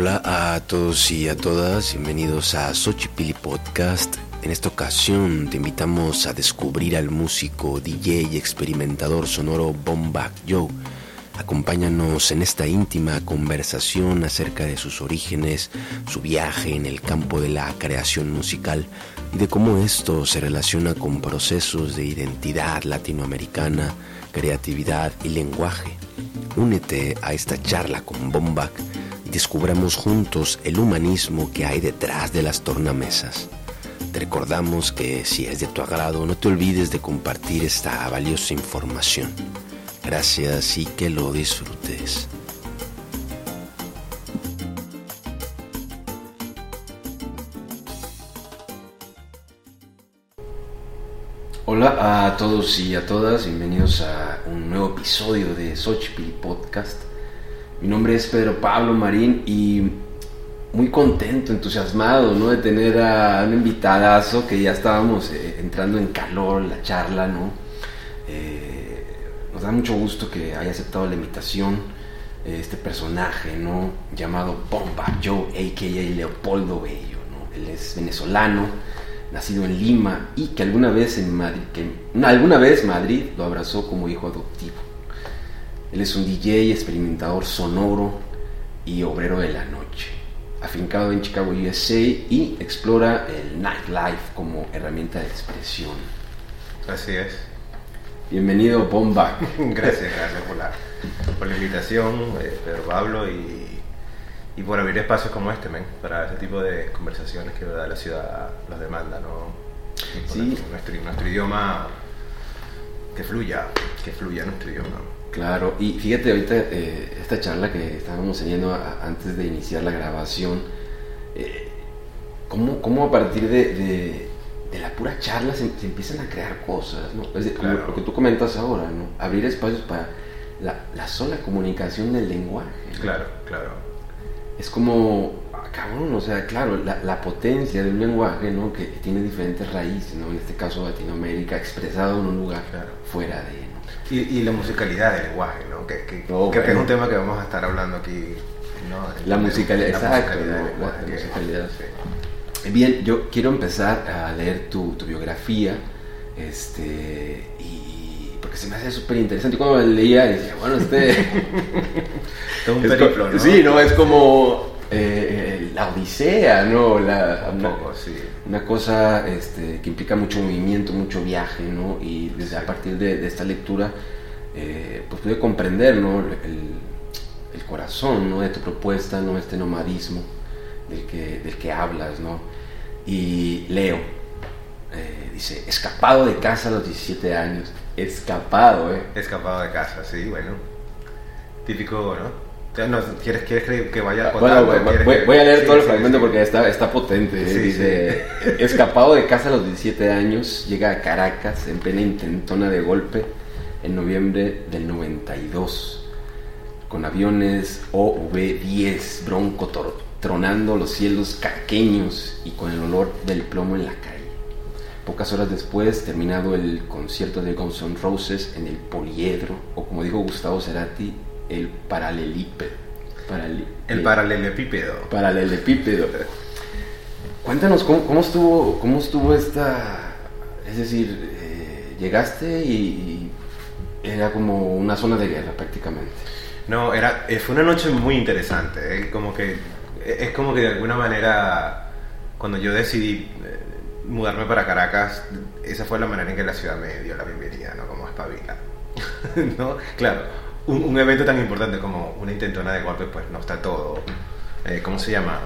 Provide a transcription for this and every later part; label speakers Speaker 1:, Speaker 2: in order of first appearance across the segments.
Speaker 1: Hola a todos y a todas, bienvenidos a Xochipili Podcast. En esta ocasión te invitamos a descubrir al músico, DJ y experimentador sonoro Bombak Joe. Acompáñanos en esta íntima conversación acerca de sus orígenes, su viaje en el campo de la creación musical y de cómo esto se relaciona con procesos de identidad latinoamericana, creatividad y lenguaje. Únete a esta charla con Bombak y descubramos juntos el humanismo que hay detrás de las tornamesas. Te recordamos que si es de tu agrado, no te olvides de compartir esta valiosa información. Gracias y que lo disfrutes. Hola a todos y a todas, bienvenidos a un nuevo episodio de Xochipilli Podcast. Mi nombre es Pedro Pablo Marín y muy contento, entusiasmado ¿no? de tener a un invitadazo que ya estábamos eh, entrando en calor, la charla, ¿no? Eh, nos da mucho gusto que haya aceptado la invitación eh, este personaje, ¿no? Llamado Bomba Joe, a.k.a. Leopoldo Bello, ¿no? Él es venezolano nacido en Lima y que alguna vez en Madrid, que alguna vez Madrid lo abrazó como hijo adoptivo. Él es un DJ, experimentador sonoro y obrero de la noche, afincado en Chicago, USA y explora el nightlife como herramienta de expresión.
Speaker 2: Así es.
Speaker 1: Bienvenido, Bomba.
Speaker 2: gracias, gracias por la, por la invitación, eh, Pedro Pablo, y y por abrir espacios como este, men, para ese tipo de conversaciones que la ciudad los demanda, ¿no?
Speaker 1: Sí.
Speaker 2: Nuestro, nuestro, idioma que fluya, que fluya nuestro idioma.
Speaker 1: Claro, y fíjate ahorita eh, esta charla que estábamos teniendo antes de iniciar la grabación, eh, ¿cómo, a partir de, de, la pura charla se, empiezan a crear cosas, ¿no? Es lo, que tú comentas ahora, ¿no? Abrir espacios para la, la sola comunicación del lenguaje.
Speaker 2: Claro, claro
Speaker 1: es como, ah, cabrón, o sea, claro, la, potencia de un lenguaje, ¿no? Que, tiene diferentes raíces, ¿no? En este caso Latinoamérica, expresado en un lugar fuera de, ¿no?
Speaker 2: Y, la musicalidad del lenguaje, ¿no? Que, que, que, es un tema que vamos a estar hablando aquí, ¿no?
Speaker 1: La musicalidad, exacto, la musicalidad. Bien, yo quiero empezar a leer tu, tu biografía, este, y me hace súper interesante. Cuando la leía decía, bueno, este...
Speaker 2: Todo un periplo, ¿no?
Speaker 1: Sí, ¿no? Es como eh, la odisea, ¿no? La,
Speaker 2: un poco, sí.
Speaker 1: Una cosa este, que implica mucho movimiento, mucho viaje, ¿no? Y desde a partir de, esta lectura, eh, pues pude comprender, ¿no? El, corazón, ¿no? De tu propuesta, ¿no? Este nomadismo del que, del que hablas, ¿no? Y leo, eh, dice, escapado de casa a los 17 años. Escapado, ¿eh?
Speaker 2: Escapado de casa, sí, bueno. Típico, ¿no? ¿quieres, ¿Quieres que vaya
Speaker 1: a Bueno, voy, a leer todo el fragmento porque está, está potente. ¿eh? Dice, escapado de casa a los 17 años, llega a Caracas en plena intentona de golpe en noviembre del 92, con aviones OV-10 Bronco tronando los cielos caqueños y con el olor del plomo en la calle. Pocas horas después, terminado el concierto de Guns N' Roses en el Poliedro, o como dijo Gustavo Cerati, el paralelípedo.
Speaker 2: el paralelepípedo.
Speaker 1: Paralelepípedo. Cuéntanos ¿cómo, estuvo, cómo estuvo esta, es decir, eh, llegaste y, era como una zona de guerra prácticamente.
Speaker 2: No, era, eh, fue una noche muy interesante, eh, como que es como que de alguna manera cuando yo decidí mudarme para Caracas, esa fue la manera en que la ciudad me dio la bienvenida, ¿no? Como espabila. ¿No? Claro, un, evento tan importante como una intentona de golpe, pues no está todo. Eh, ¿Cómo se llama?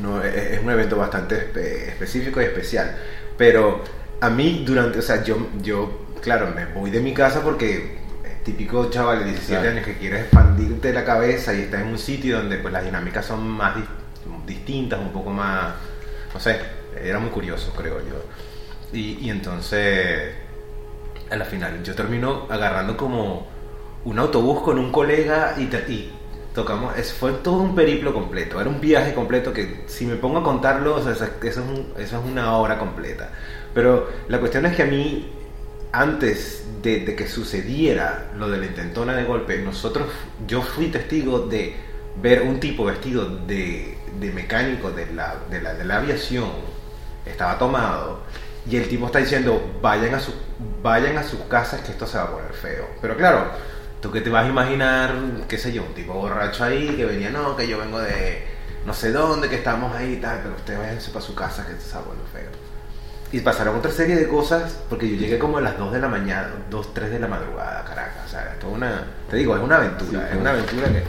Speaker 2: No, es un evento bastante específico y especial. Pero a mí, durante. O sea, yo, yo, claro, me voy de mi casa porque típico chaval de 17 años que quiere expandirte la cabeza y está en un sitio donde pues las dinámicas son más distintas, un poco más. No sé, era muy curioso, creo yo. Y, y entonces a la final. Yo termino agarrando como un autobús con un colega y, y tocamos, es, fue todo un periplo completo, era un viaje completo que si me pongo a contarlo, eso, es eso es una hora completa. Pero la cuestión es que a mí, antes de, que sucediera lo de la intentona de golpe, nosotros, yo fui testigo de ver un tipo vestido de, de mecánico de la, de, la, de la aviación, estaba tomado, y el tipo está diciendo, vayan a, su, vayan a sus casas que esto se va a poner feo. Pero claro, tú que te vas a imaginar, qué sé yo, un tipo borracho ahí que venía, no, que yo vengo de no sé dónde, que estamos ahí y tal, pero ustedes váyanse para su casa que esto se va a poner feo. Y pasaron otra serie de cosas, porque yo llegué como a las 2 de la mañana, 2, 3 de la madrugada, Caracas. O sea, es una, te digo, es una aventura, es una aventura que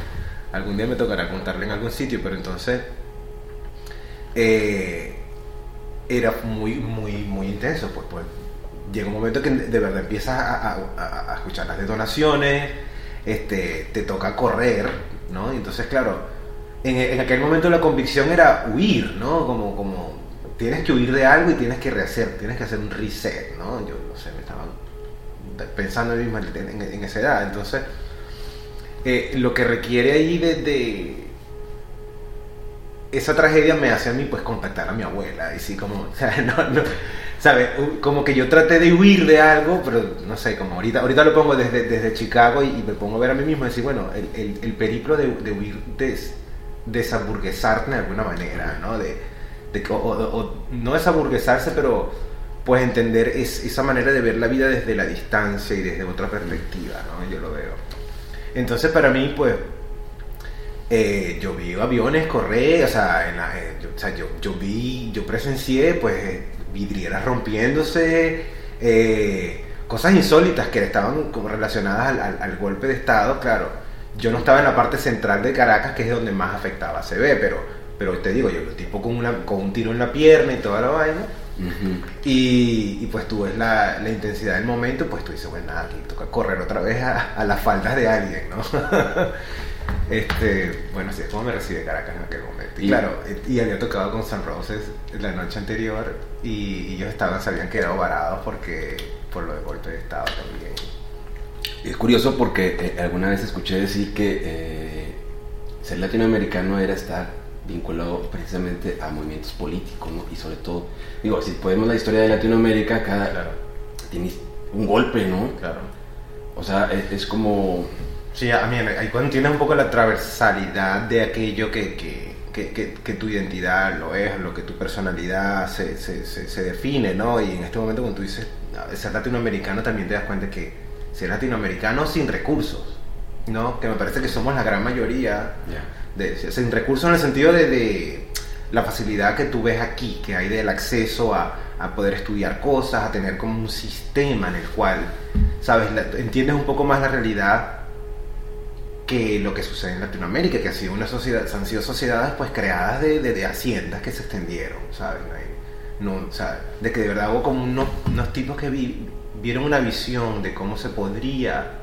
Speaker 2: algún día me tocará contarle en algún sitio, pero entonces eh, era muy, muy, muy intenso. Pues, pues llega un momento que de verdad empiezas a, a, escuchar las detonaciones, este, te toca correr, ¿no? Entonces, claro, en, en, aquel momento la convicción era huir, ¿no? Como, como tienes que huir de algo y tienes que rehacer, tienes que hacer un reset, ¿no? Yo no sé, me estaba pensando en, en, en esa edad, entonces eh, lo que requiere ahí de, de, esa tragedia me hace a mí pues contactar a mi abuela y sí como no, no, ¿sabes? como que yo traté de huir de algo pero no sé como ahorita ahorita lo pongo desde, desde Chicago y, me pongo a ver a mí mismo y decir bueno el, el, el periplo de, de huir des, desaburguesarte de alguna manera ¿no? de, de o, o, o, no desaburguesarse pero pues entender es, esa manera de ver la vida desde la distancia y desde otra perspectiva ¿no? yo lo veo entonces para mí, pues, eh, yo vi aviones correr, o sea, en la, eh, yo, o sea yo, yo, vi, yo presencié, pues, vidrieras rompiéndose, eh, cosas insólitas que estaban como relacionadas al, al, al, golpe de Estado, claro. Yo no estaba en la parte central de Caracas, que es donde más afectaba se ve, pero, pero te digo, yo, el tipo con, una, con un tiro en la pierna y toda la vaina, Uh -huh. y, y, pues tú ves la, la, intensidad del momento, pues tú dices, bueno, nada, aquí toca correr otra vez a, a las faldas de alguien, ¿no? este, bueno, así es como me recibe Caracas en aquel momento. Y, claro, y había tocado con San Roses la noche anterior y, y ellos estaban, se habían quedado varados porque, por lo de golpe de Estado también.
Speaker 1: Es curioso porque eh, alguna vez escuché decir que eh, ser latinoamericano era estar vinculado precisamente a movimientos políticos, ¿no? Y sobre todo, digo, si podemos la historia de Latinoamérica, cada claro. tiene un golpe, ¿no?
Speaker 2: Claro.
Speaker 1: O sea, es, es como...
Speaker 2: Sí, a mí ahí cuando tienes un poco la transversalidad de aquello que, que, que, que, que tu identidad lo es, lo que tu personalidad se, se, se, se, define, ¿no? Y en este momento cuando tú dices ser latinoamericano también te das cuenta que ser latinoamericano sin recursos, ¿no? Que me parece que somos la gran mayoría.
Speaker 1: Yeah
Speaker 2: de, sin recursos en el sentido de, de, la facilidad que tú ves aquí, que hay del acceso a, a, poder estudiar cosas, a tener como un sistema en el cual, sabes, la, entiendes un poco más la realidad que lo que sucede en Latinoamérica, que ha sido una sociedad, han sido sociedades pues creadas de, de, de haciendas que se extendieron, ¿sabes? No, o sea, de que de verdad hubo como unos, unos tipos que vi, vieron una visión de cómo se podría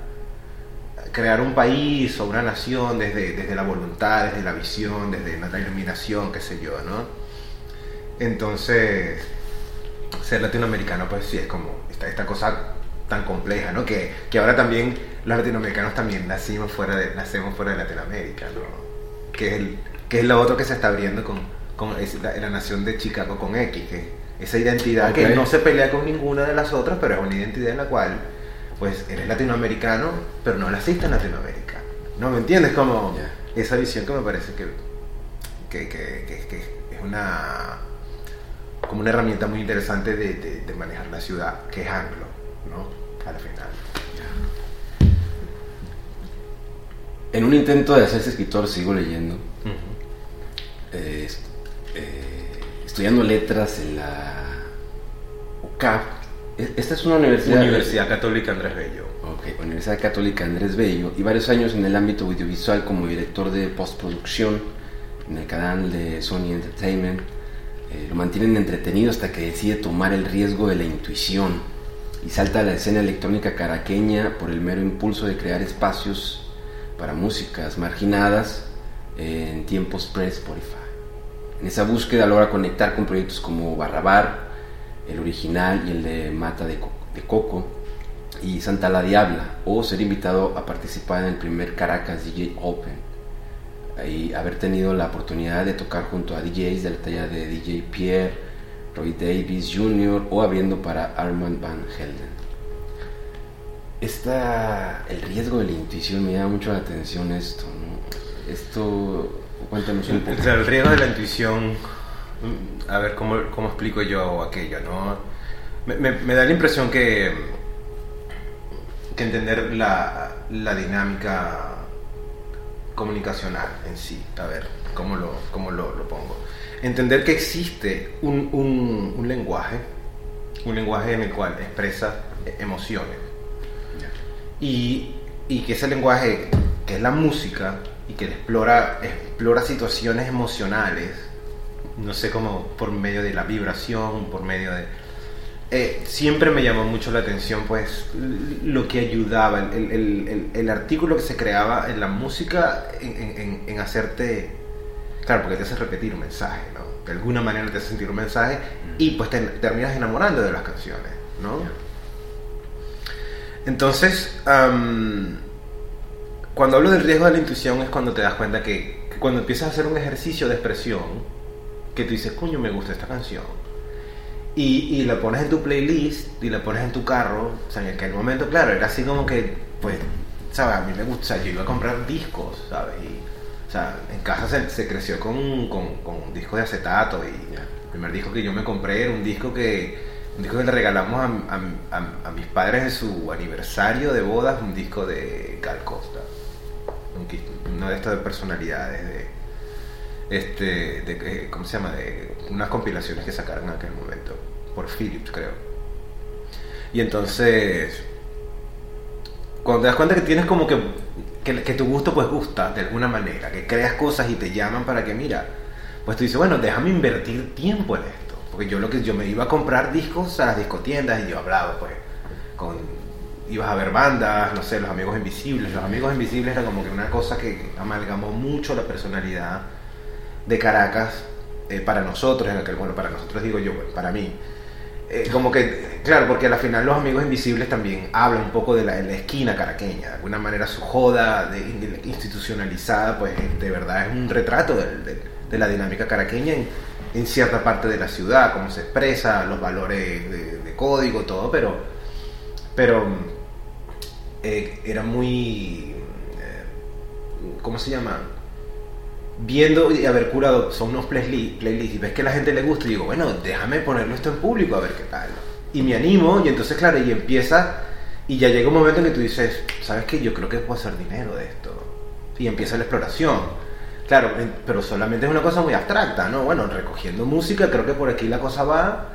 Speaker 2: crear un país o una nación desde, desde la voluntad, desde la visión, desde la iluminación, qué sé yo, ¿no? Entonces, ser latinoamericano, pues sí, es como esta, esta cosa tan compleja, ¿no? Que, que ahora también los latinoamericanos también nacimos fuera de, nacemos fuera de Latinoamérica, ¿no? Que es, el, que es lo otro que se está abriendo con, con la, la, nación de Chicago con X, que esa identidad okay. que no se pelea con ninguna de las otras, pero es una identidad en la cual pues eres latinoamericano, pero no naciste en Latinoamérica. ¿No me entiendes? Como yeah. esa visión que me parece que, que, que, que, es una como una herramienta muy interesante de, de, de, manejar la ciudad, que es anglo, ¿no? Al final.
Speaker 1: En un intento de hacerse escritor sigo leyendo, uh -huh. eh, eh, estudiando letras en la UCAP, esta es una universidad...
Speaker 2: Universidad Católica Andrés Bello.
Speaker 1: Ok, Universidad Católica Andrés Bello. Y varios años en el ámbito audiovisual como director de postproducción en el canal de Sony Entertainment. Eh, lo mantienen entretenido hasta que decide tomar el riesgo de la intuición y salta a la escena electrónica caraqueña por el mero impulso de crear espacios para músicas marginadas en tiempos pre-Spotify. En esa búsqueda logra conectar con proyectos como Barrabar, el original y el de Mata de, de Coco y Santa la Diabla, o ser invitado a participar en el primer Caracas DJ Open y haber tenido la oportunidad de tocar junto a DJs de la talla de DJ Pierre, Roy Davis Jr. o abriendo para Armand Van Helden. Esta, el riesgo de la intuición me llama mucho la atención esto, ¿no? Esto, cuéntanos un poco.
Speaker 2: O sea, el riesgo de la intuición, a ver cómo, cómo explico yo aquello, ¿no? Me, me- me da la impresión que, que entender la, la dinámica comunicacional en sí, a ver, cómo lo, cómo lo, lo pongo. Entender que existe un, un, un lenguaje, un lenguaje en el cual expresa emociones y, y que ese lenguaje, que es la música, y que explora, explora situaciones emocionales, no sé cómo, por medio de la vibración, por medio de... eh, siempre me llamó mucho la atención, pues, lo que ayudaba, el, el- el- artículo que se creaba en la música en, en- en- en hacerte... Claro, porque te hace repetir un mensaje, ¿no? De alguna manera te hace sentir un mensaje y pues te terminas enamorando de las canciones, ¿no? Entonces, cuando hablo del riesgo de la intuición es cuando te das cuenta que, cuando empiezas a hacer un ejercicio de expresión, que tú dices, coño, me gusta esta canción, y, y la pones en tu playlist y la pones en tu carro, o sea, en aquel momento, claro, era así como que, pues, ¿sabes? A mí me gusta, yo iba a comprar discos, ¿sabes? Y, o sea, en casa se, se creció con, con, con un disco de acetato y el primer disco que yo me compré era un disco que, un disco que le regalamos a, mis padres en su aniversario de bodas, un disco de Gal Costa, un qui- una de estas de personalidades de este de eh, cómo se llama de unas compilaciones que sacaron en aquel momento por Philips creo. Y entonces cuando te das cuenta que tienes como que, que que tu gusto pues gusta de alguna manera que creas cosas y te llaman para que mira pues tú dices bueno déjame invertir tiempo en esto porque yo lo que yo me iba a comprar discos a las discotiendas y yo hablaba pues con ibas a ver bandas, no sé, los amigos invisibles. Los amigos invisibles era como que una cosa que amalgamó mucho la personalidad de Caracas eh, para nosotros, en aquel, bueno, para nosotros digo yo, bueno, para mí. Eh, como que, claro, porque al final los amigos invisibles también hablan un poco de la, de la esquina caraqueña, de alguna manera su joda de, de- institucionalizada, pues de verdad es un retrato de, de la dinámica caraqueña en, en cierta parte de la ciudad, cómo se expresa, los valores de, de código, todo, pero, pero eh, era muy, eh, ¿cómo se llama? Viendo y haber curado, son unos playlists playlist, y ves que a la gente le gusta y digo, bueno, déjame ponerlo esto en público a ver qué tal. Y me animo y entonces, claro, y empieza, y ya llega un momento en que tú dices, ¿sabes qué? Yo creo que puedo hacer dinero de esto. Y empieza la exploración. Claro, pero solamente es una cosa muy abstracta, ¿no? Bueno, recogiendo música, creo que por aquí la cosa va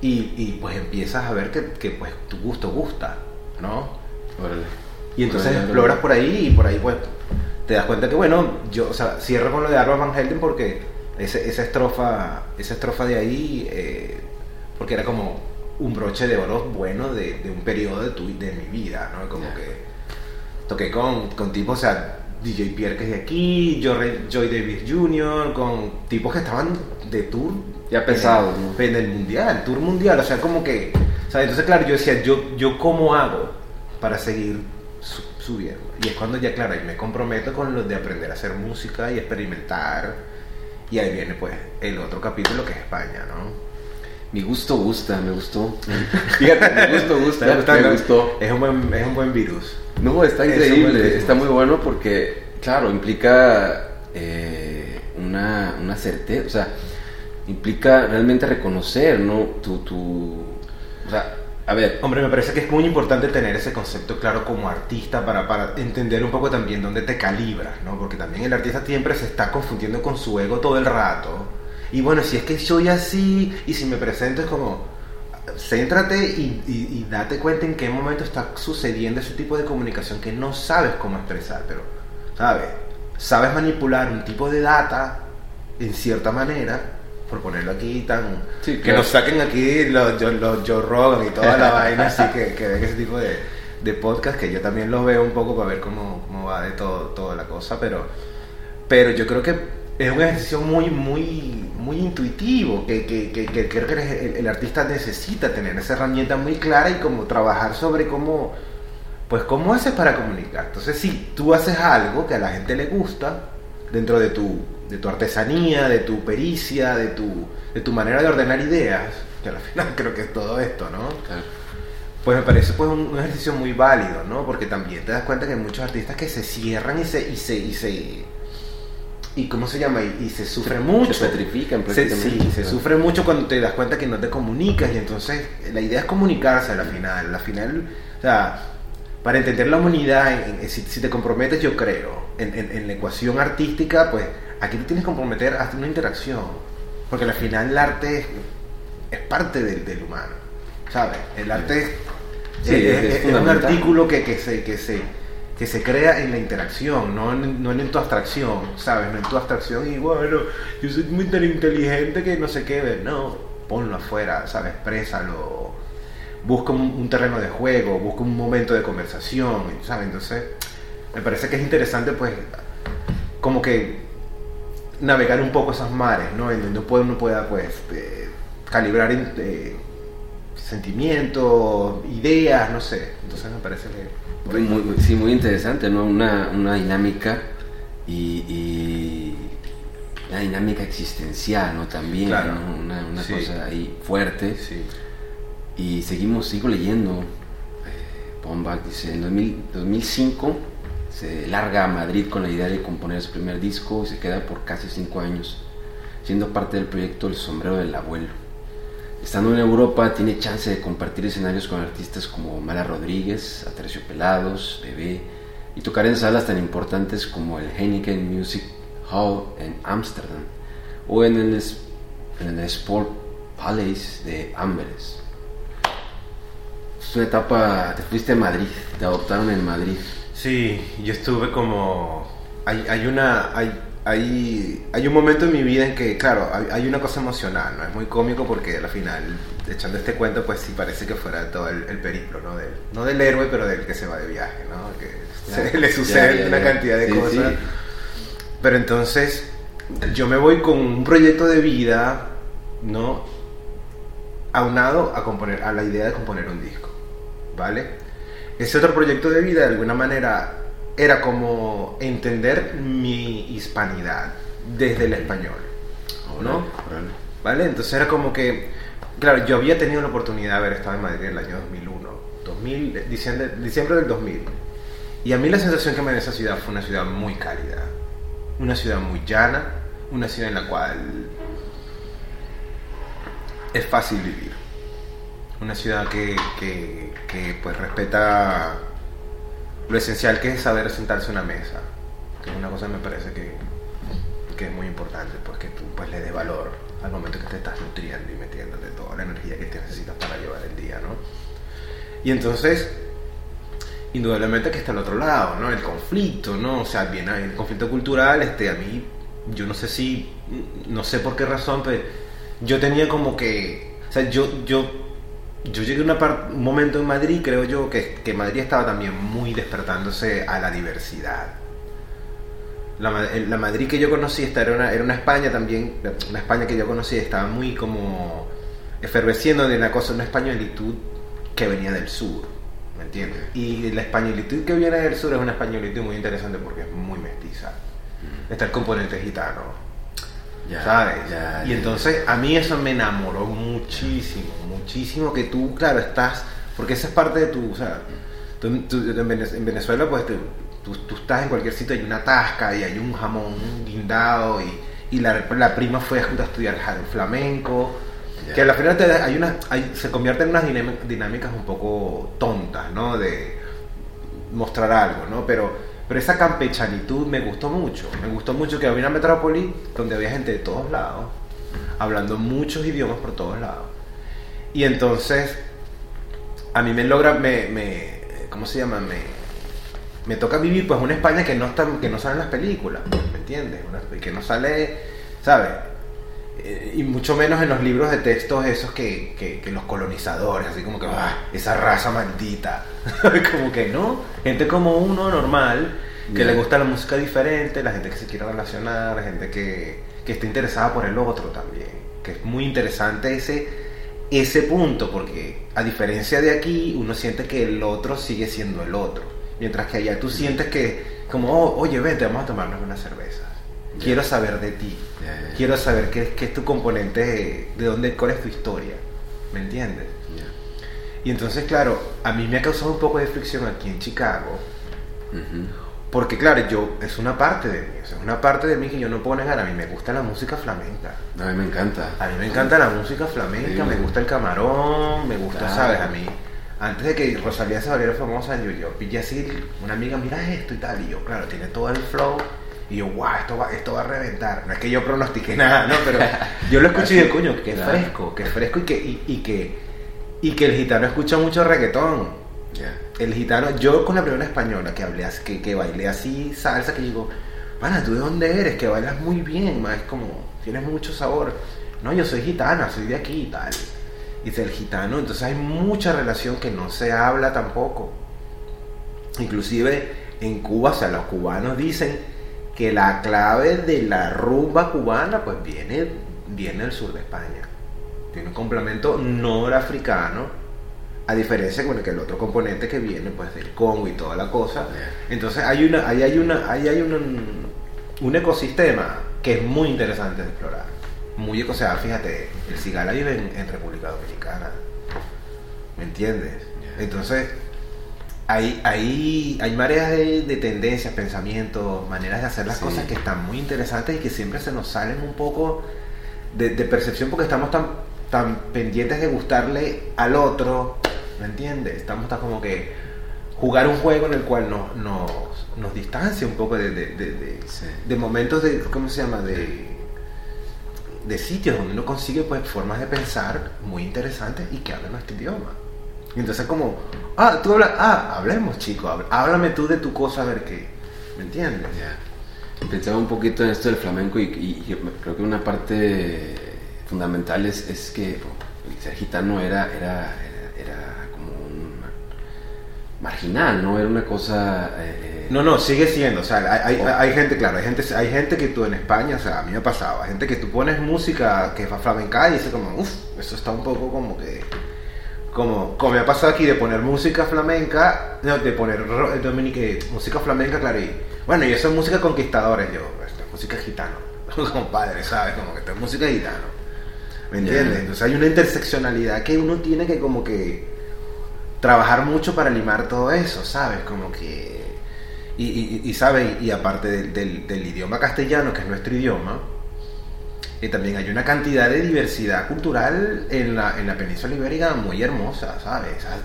Speaker 2: y, y, pues empiezas a ver que, que, pues tu gusto gusta, ¿no?
Speaker 1: Órale.
Speaker 2: Y entonces
Speaker 1: Órale,
Speaker 2: exploras por ahí y por ahí pues te das cuenta que bueno, yo, o sea, cierro con lo de Arva Van Helden porque ese- esa estrofa, esa estrofa de ahí, eh, porque era como un broche de oro bueno de, de un periodo de, tu, de mi vida, ¿no? Como
Speaker 1: Ya.
Speaker 2: que toqué con, con tipos, o sea, DJ Pierre que es de aquí, Joy, Davis Jr., con tipos que estaban de tour.
Speaker 1: Ya pesados, ¿no?
Speaker 2: En el mundial, tour mundial, o sea, como que, o sea, entonces claro, yo decía, yo, yo cómo hago para seguir su- subiendo. Y es cuando ya, claro, ahí me comprometo con lo de aprender a hacer música y experimentar. Y ahí viene pues el otro capítulo que es España, ¿no?
Speaker 1: Mi gusto gusta, me gustó. Fíjate, mi gusto gusta,
Speaker 2: ¿Te gusta,
Speaker 1: me gustó.
Speaker 2: Es un buen, es un buen virus.
Speaker 1: No, está increíble, está muy bueno porque, claro, implica eh, una, una certeza, o sea, implica realmente reconocer, ¿no? Tu, tu, o sea, a ver,
Speaker 2: Hombre, me parece que es muy importante tener ese concepto claro como artista para, para entender un poco también dónde te calibras, ¿no? Porque también el artista siempre se está confundiendo con su ego todo el rato. Y bueno, si es que soy así y si me presento es como, céntrate y, y- y date cuenta en qué momento está sucediendo ese tipo de comunicación que no sabes cómo expresar, pero, ¿sabes? Sabes manipular un tipo de data en cierta manera, por ponerlo aquí tan...
Speaker 1: Sí,
Speaker 2: que
Speaker 1: claro.
Speaker 2: nos saquen aquí los, los, los Joe Rogan y toda la vaina, así que, que ven ese tipo de, de podcast, que yo también los veo un poco para ver cómo, cómo va de todo, toda la cosa, pero, pero yo creo que es un ejercicio muy, muy, muy intuitivo, que, que, que, que creo que el, el artista necesita tener esa herramienta muy clara y como trabajar sobre cómo, pues cómo haces para comunicar. Entonces, si tú haces algo que a la gente le gusta, dentro de tu, de tu artesanía, de tu pericia, de tu, de tu manera de ordenar ideas, que al final creo que es todo esto, ¿no? Pues me parece pues un, un ejercicio muy válido, ¿no? Porque también te das cuenta que hay muchos artistas que se cierran y se, y se, y se, y ¿cómo se llama? Y, y se sufre mucho.
Speaker 1: Se petrifican
Speaker 2: Se,
Speaker 1: prácticamente.
Speaker 2: sí, se sufre mucho cuando te das cuenta que no te comunicas y entonces la idea es comunicarse a la final. La final, o sea, para entender la humanidad, en- en- si, si te comprometes, yo creo, en, en- la ecuación artística, pues aquí te tienes que comprometer hasta una interacción. Porque al final el arte es, es parte del, del humano, ¿sabes? El arte es,
Speaker 1: Sí,
Speaker 2: es-
Speaker 1: es
Speaker 2: un artículo que, que se... Que se que se crea en la interacción, no en, no en tu abstracción, ¿sabes? No en tu abstracción y bueno, yo soy muy tan inteligente que no sé qué, no, ponlo afuera, ¿sabes? Exprésalo, busca un, un terreno de juego, busca un momento de conversación, ¿sabes? Entonces, me parece que es interesante, pues, como que navegar un poco esos mares, ¿no? En donde uno pueda, pues, eh, calibrar eh, sentimientos, ideas, no sé. Entonces me parece que...
Speaker 1: Muy- sí, muy interesante, ¿no? Una, una dinámica y, y una dinámica existencial, ¿no? También,
Speaker 2: Claro.
Speaker 1: ¿no? Una, una
Speaker 2: Sí.
Speaker 1: cosa ahí fuerte.
Speaker 2: Sí.
Speaker 1: Y seguimos, sigo leyendo. Eh, Bombach dice, en 2000 2005 se larga a Madrid con la idea de componer su primer disco y se queda por casi cinco años, siendo parte del proyecto El Sombrero del Abuelo. Estando en Europa tiene chance de compartir escenarios con artistas como Mara Rodríguez, Aterciopelados, Bebé, y tocar en salas tan importantes como el Heineken Music Hall en Ámsterdam o en el, Sport Palace de Amberes. Es una etapa, te fuiste a Madrid, te adoptaron en Madrid.
Speaker 2: Sí, yo estuve como... Hay, hay una... Hay, hay, hay un momento en mi vida en que, claro, hay, hay una cosa emocional, ¿no? Es muy cómico porque al final, echando este cuento, pues sí parece que fuera todo el, el periplo, ¿no? Del, no del héroe, pero del que se va de viaje, ¿no? Que
Speaker 1: Ya,
Speaker 2: se le suceden
Speaker 1: ya, ya,
Speaker 2: una cantidad de
Speaker 1: Sí,
Speaker 2: cosas.
Speaker 1: sí.
Speaker 2: Pero entonces, yo me voy con un proyecto de vida, ¿no? Aunado a, componer, a la idea de componer un disco, ¿vale? Ese otro proyecto de vida, de alguna manera, era como entender mi hispanidad desde el español, ¿no? ¿Vale? Entonces era como que, claro, yo había tenido la oportunidad de haber estado en Madrid en el año 2001, 2000, diciembre, diciembre del 2000. Y a mí la sensación que me dio esa ciudad fue una ciudad muy cálida, una ciudad muy llana, una ciudad en la cual es fácil vivir. Una ciudad que, que, que, pues respeta lo esencial que es saber sentarse a una mesa, que es una cosa que me parece que, que es muy importante, pues que tú pues le des valor al momento que te estás nutriendo y metiéndote toda la energía que te necesitas para llevar el día, ¿no? Y entonces, indudablemente que está al otro lado, ¿no? El conflicto, ¿no? O sea, bien, el conflicto cultural, este, a mí, yo no sé si, no sé por qué razón, pero yo tenía como que, o sea, yo, yo, yo llegué a una un momento en Madrid, creo yo, que, que Madrid estaba también muy despertándose a la diversidad. La, la Madrid que yo conocí, esta era una, era una España también, una España que yo conocí, estaba muy como efervesciendo de una cosa, una españolitud que venía del sur, ¿me entiendes? Y la españolitud que viene del sur es una españolitud muy interesante porque es muy mestiza. Está el componente gitano,
Speaker 1: Ya,
Speaker 2: ¿sabes?
Speaker 1: ya,
Speaker 2: y entonces a mí eso me enamoró muchísimo, muchísimo que tú, claro, estás, porque esa es parte de tu, o sea, tú- tú- en, Vene- en Venezuela pues tú, tú, estás en cualquier sitio, hay una tasca y hay un jamón guindado y, y la, la prima fue a estudiar flamenco,
Speaker 1: Ya.
Speaker 2: que al final te hay una, hay- se convierte en unas dinámicas un poco tontas, ¿no? De mostrar algo, ¿no? Pero, pero esa campechanitud me gustó mucho. Me gustó mucho que había una metrópoli donde había gente de todos lados, hablando muchos idiomas por todos lados. Y entonces, a mí me logra, me, me ¿cómo se llama? Me, me toca vivir pues una España que no, está, que no sale en las películas, ¿me entiendes? Una- que no sale, ¿sabes? Eh, y mucho menos en los libros de textos esos que, que, que los colonizadores, así como que, "Ah, esa raza maldita. como que no, gente como uno normal, que le gusta la música diferente, la gente que se quiere relacionar, la gente que, que está interesada por el otro también. Que es muy interesante ese, ese punto, porque a diferencia de aquí, uno siente que el otro sigue siendo el otro. Mientras que allá tú sientes que, como, "Oh, oye, vente, vamos a tomarnos una cerveza. Quiero saber de ti. Quiero saber qué, qué es tu componente, de dónde, cuál es tu historia. ¿Me entiendes? Y entonces, claro, a mí me ha causado un poco de fricción aquí en Chicago,
Speaker 1: Ujú.
Speaker 2: Porque claro, yo, es una parte de mí, es una parte de mí que yo no puedo negar, a mí me gusta la música flamenca.
Speaker 1: A mí me encanta.
Speaker 2: A mí me encanta la música flamenca,
Speaker 1: Sí.
Speaker 2: me gusta el camarón, me gusta,
Speaker 1: Claro.
Speaker 2: ¿sabes? A mí, antes de que Rosalía se volviera famosa, yo, yo pillé así, una amiga, mira esto y tal, y yo, claro, tiene todo el flow, y yo, guau, esto va, esto va a reventar. No es que yo pronostiqué nada, ¿no? Pero yo lo escuché y dije, coño, qué
Speaker 1: Claro.
Speaker 2: fresco, qué fresco, y que, y, y que, y que el gitano escucha mucho reggaetón.
Speaker 1: Ya.
Speaker 2: El gitano, yo con la primera española que hablé, que, que bailé así salsa, que digo, pana, ¿tú de dónde eres? Que bailas muy bien, ma, es como, tienes mucho sabor. No, yo soy gitana, soy de aquí y tal. Y dice el gitano, entonces hay mucha relación que no se habla tampoco. Inclusive en Cuba, o sea, los cubanos dicen que la clave de la rumba cubana pues viene, viene del sur de España. Tiene un complemento norafricano, a diferencia con el que el otro componente que viene pues del Congo y toda la cosa. Entonces hay una, ahí hay una, ahí hay un, un ecosistema que es muy interesante de explorar. Muy, o sea, fíjate, el cigala vive en, en República Dominicana. ¿Me entiendes? Entonces, hay, hay, hay mareas de, de tendencias, pensamientos, maneras de hacer las
Speaker 1: Sí.
Speaker 2: cosas que están muy interesantes y que siempre se nos salen un poco de, de percepción porque estamos tan, tan pendientes de gustarle al otro, ¿me entiendes? Estamos tan como que jugar un juego en el cual nos, nos, nos distancia un poco de, de, de- de-
Speaker 1: Sí.
Speaker 2: de momentos de, ¿cómo se llama? De, de sitios donde uno consigue pues formas de pensar muy interesantes y que hablan nuestro idioma. Y entonces como, ah, tú hablas, ah, hablemos chico, hab- háblame tú de tu cosa a ver qué, ¿me entiendes?
Speaker 1: Ya. Pensaba un poquito en esto del flamenco y, y- y creo que una parte fundamental es, es que el ser gitano era, era, era, era como un marginal, ¿no? Era una cosa... eh,
Speaker 2: No, no, sigue siendo, o sea, hay, hay,
Speaker 1: Oh.
Speaker 2: hay gente, claro, hay gente, hay gente que tú en España, o sea, a mí me ha pasado, hay gente que tú pones música que va flamenca y dice como, uff, eso está un poco como que, como, como me ha pasado aquí de poner música flamenca, no, de poner dominique, música flamenca, claro, y bueno, y eso es música conquistadores, yo, esto es música gitano, compadre, ¿sabes? Como que esto es música gitano, ¿me entiendes? Entonces hay una interseccionalidad que uno tiene que como que trabajar mucho para limar todo eso, ¿sabes? Como que... Y, y, y, ¿sabes? Y aparte del, del- del idioma castellano, que es nuestro idioma, eh, también hay una cantidad de diversidad cultural en la, en la península ibérica muy hermosa, ¿sabes? Esa,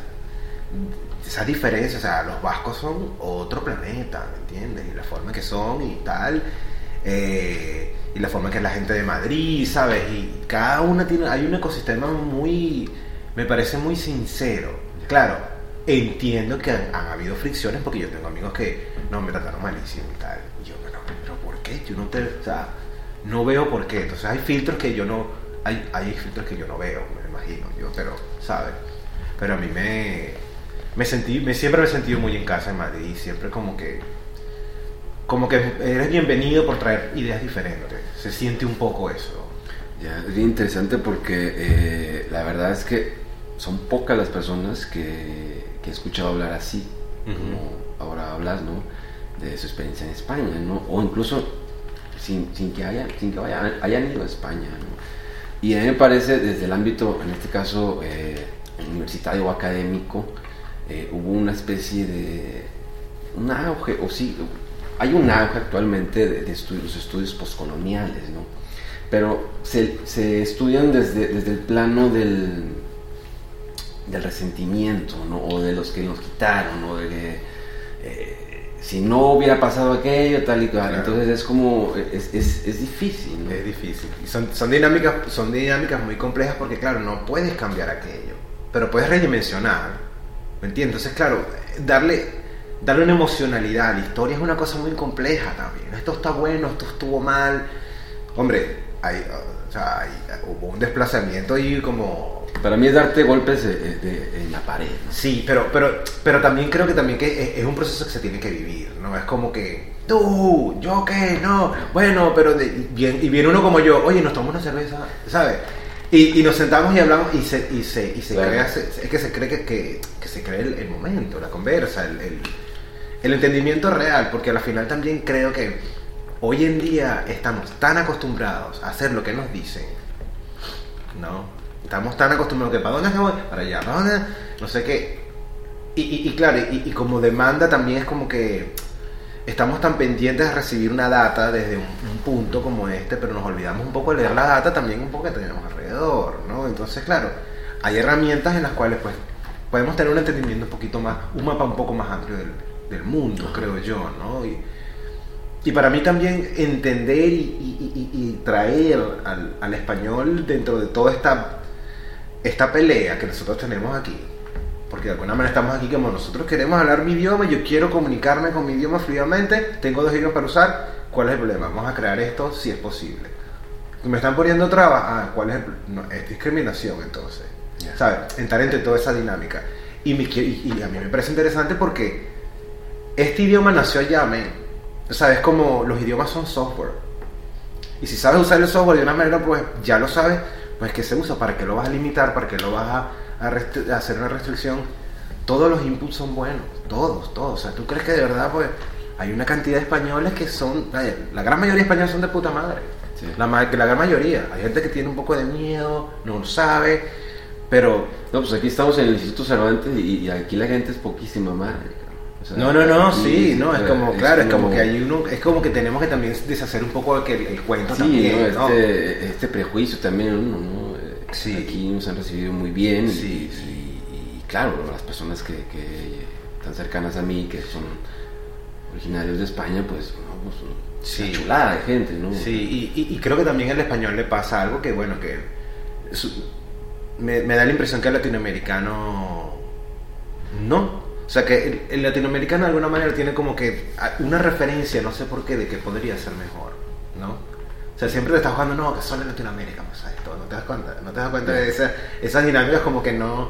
Speaker 2: esa diferencia, o sea, los vascos son otro planeta, ¿me entiendes? Y la forma que son y tal, eh, y la forma que es la gente de Madrid, ¿sabes? Y cada una tiene, hay un ecosistema muy, me parece muy sincero. Claro, entiendo que han, habido fricciones porque yo tengo amigos que no me trataron malísimo y tal. Y yo, bueno, pero ¿por qué? Yo no te, no veo por qué. Entonces hay filtros que yo no, hay, hay filtros que yo no veo, me imagino yo, pero, ¿sabes? Pero a mí me, me sentí, me, siempre me he sentido muy en casa en Madrid, siempre como que, como que eres bienvenido por traer ideas diferentes. Se siente un poco eso.
Speaker 1: Ya, es interesante porque eh, la verdad es que son pocas las personas que, que he escuchado hablar así, como ahora hablas, ¿no? De su experiencia en España, ¿no? O incluso sin, que, haya, sin que vaya- hayan ido a España. Y a mí me parece, desde el ámbito, en este caso, eh, universitario o académico, eh, hubo una especie de un auge, o sí, hay un auge actualmente de, los estudios postcoloniales, ¿no? Pero se, estudian desde, desde el plano del, del resentimiento, ¿no? O de los que nos quitaron, o de eh, si no hubiera pasado aquello, tal y.
Speaker 2: Claro.
Speaker 1: Entonces es como, es, es, es difícil, ¿no?
Speaker 2: Es difícil. Y son, son, dinámicas, son dinámicas muy complejas porque, claro, no puedes cambiar aquello, pero puedes redimensionar. ¿Me entiendes? Entonces, claro, darle, darle una emocionalidad a la historia es una cosa muy compleja también. Esto está bueno, esto estuvo mal. Hombre, hay, o sea, hay- hubo un desplazamiento y como
Speaker 1: Para mí es darte golpes de- de- en la pared, ¿no?
Speaker 2: Sí, pero, pero, pero también creo que también que es, es un proceso que se tiene que vivir, ¿no? Es como que, tú, yo qué, no, bueno, pero bien, y viene uno como yo, oye, nos tomamos una cerveza, ¿sabes? Y, y nos sentamos y hablamos y se, y se, y se
Speaker 1: Claro.
Speaker 2: crea, se- es que se cree que, que, que se cree el, el momento, la conversa, el, el, el entendimiento real, porque al final también creo que hoy en día estamos tan acostumbrados a hacer lo que nos dicen, ¿no? Estamos tan acostumbrados que para dónde es que voy, para allá, para dónde, no sé qué. Y, y- y claro, y, y como demanda también es como que estamos tan pendientes de recibir una data desde un, un punto como este, pero nos olvidamos un poco de leer la data también un poco que tenemos alrededor, ¿no? Entonces, claro, hay herramientas en las cuales pues podemos tener un entendimiento un poquito más, un mapa un poco más amplio del, del mundo, creo yo, ¿no? Y, y para mí también entender y, y- y- y traer al, al español dentro de toda esta, esta pelea que nosotros tenemos aquí, porque de alguna manera estamos aquí como nosotros queremos hablar mi idioma, yo quiero comunicarme con mi idioma fluidamente, tengo dos idiomas para usar, ¿cuál es el problema? Vamos a crear esto si es posible. Me están poniendo trabas, ah, ¿cuál es el no, es discriminación entonces,
Speaker 1: Ya.
Speaker 2: ¿sabes? Entrar entre toda esa dinámica. Y, me qui- y- y a mí me parece interesante porque este idioma nació allá, men. O sea, es como los idiomas son software. Y si sabes usar el software de una manera, pues ya lo sabes, pues que se usa, para que lo vas a limitar, para que lo vas a, a a hacer una restricción. Todos los inputs son buenos, todos, todos. O sea, ¿tú crees que de verdad, pues, hay una cantidad de españoles que son, vaya, la gran mayoría de españoles son de puta madre.
Speaker 1: Sí.
Speaker 2: La, la gran mayoría. Hay gente que tiene un poco de miedo, no lo sabe, pero
Speaker 1: No, pues aquí estamos en el Instituto Cervantes y, y aquí la gente es poquísima madre. Cabrón. O sea,
Speaker 2: No, no, no, sí, no, es
Speaker 1: eh,
Speaker 2: como, claro, es como que hay uno, es como que tenemos que también deshacer un poco el, el cuento
Speaker 1: Sí,
Speaker 2: también,
Speaker 1: ¿no?
Speaker 2: ¿no?
Speaker 1: Este, este prejuicio también, uno, ¿no? Eh,
Speaker 2: Sí.
Speaker 1: Aquí nos han recibido muy bien
Speaker 2: Sí,
Speaker 1: y,
Speaker 2: sí.
Speaker 1: y claro, las personas que, que están cercanas a mí, que son originarios de España, pues, no, pues
Speaker 2: Sí.
Speaker 1: chulada de gente, ¿no?
Speaker 2: Sí, y, y- y creo que también al español le pasa algo que, bueno, que su- me, me da la impresión que al latinoamericano no. O sea, que el, el latinoamericano de alguna manera tiene como que una referencia, no sé por qué, de que podría ser mejor, ¿no? O sea, siempre te estás jugando, no, que solo en Latinoamérica pasa esto, no te das cuenta, no te das cuenta de esa- esas dinámicas como que no,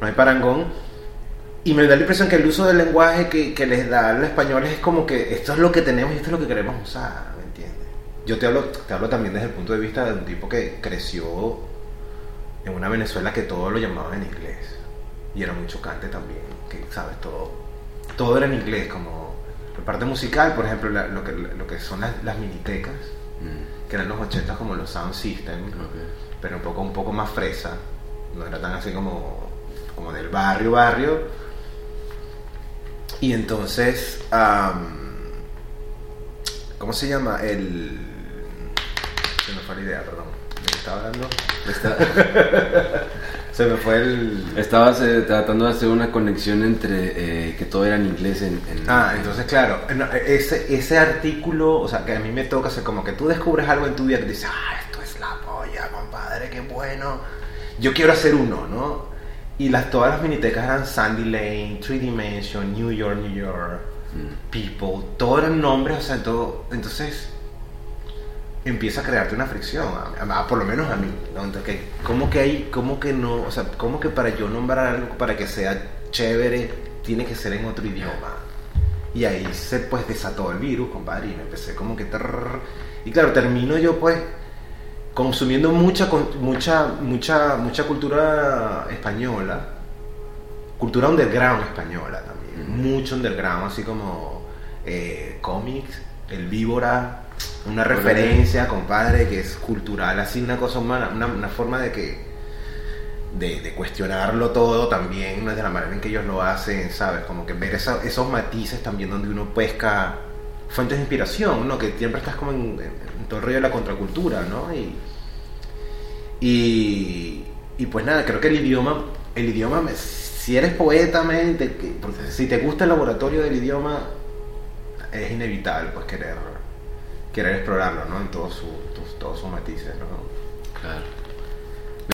Speaker 2: no hay parangón. Y me da la impresión que el uso del lenguaje que, que les da al español es como que esto es lo que tenemos y esto es lo que queremos usar, ¿me entiendes? Yo te hablo, te hablo también desde el punto de vista de un tipo que creció en una Venezuela que todo lo llamaban en inglés. Y era muy chocante también, que, ¿sabes? Todo, todo era en inglés, como la parte musical, por ejemplo, la- lo, que, lo que son las, las minitecas,
Speaker 1: Mm,
Speaker 2: que eran los 80 como los Sound System, pero un poco, un poco más fresa, no era tan así como, como del barrio, barrio. Y entonces, am, ¿cómo se llama? El... Se me fue la idea, perdón. ¿De qué estaba hablando?
Speaker 1: Está-
Speaker 2: Se me fue el...
Speaker 1: estabas eh, tratando de hacer una conexión entre eh, que todo era en inglés en... en-
Speaker 2: Ah, entonces claro, no, ese, ese artículo, o sea, que a mí me toca hacer como que tú descubres algo en tu vida que dices, ah, esto es la polla, compadre, qué bueno. Yo quiero hacer uno, ¿no? Y las, todas las minitecas eran Sandy Lane, Three Dimension, New York, New York,
Speaker 1: Mm.
Speaker 2: People, todos eran nombres, o sea, todo. Entonces empieza a crearte una fricción, a- a- por lo menos a mí, ¿no? Entonces, que, ¿cómo que hay, cómo que no, o sea, cómo que para yo nombrar algo para que sea chévere tiene que ser en otro idioma? Y ahí se pues desató el virus, compadre, y me empecé como que... trrr. y claro, termino yo pues consumiendo mucha, mucha, mucha, mucha cultura española, cultura underground española también, mucho underground, así como eh, cómics, el víbora, una referencia, compadre, que es cultural, así una cosa humana, una, una forma de que de, de cuestionarlo todo también, de la manera en que ellos lo hacen, ¿sabes? Como que ver esa- esos matices también donde uno pesca fuentes de inspiración, ¿no? Que siempre estás como en, en- todo el rollo de la contracultura, ¿no? Y, y, y pues nada, creo que el idioma, el idioma, si eres poeta, te- si te gusta el laboratorio del idioma, es inevitable pues querer, querer explorarlo, ¿no? En todos sus, todos sus matices, ¿no?
Speaker 1: Claro.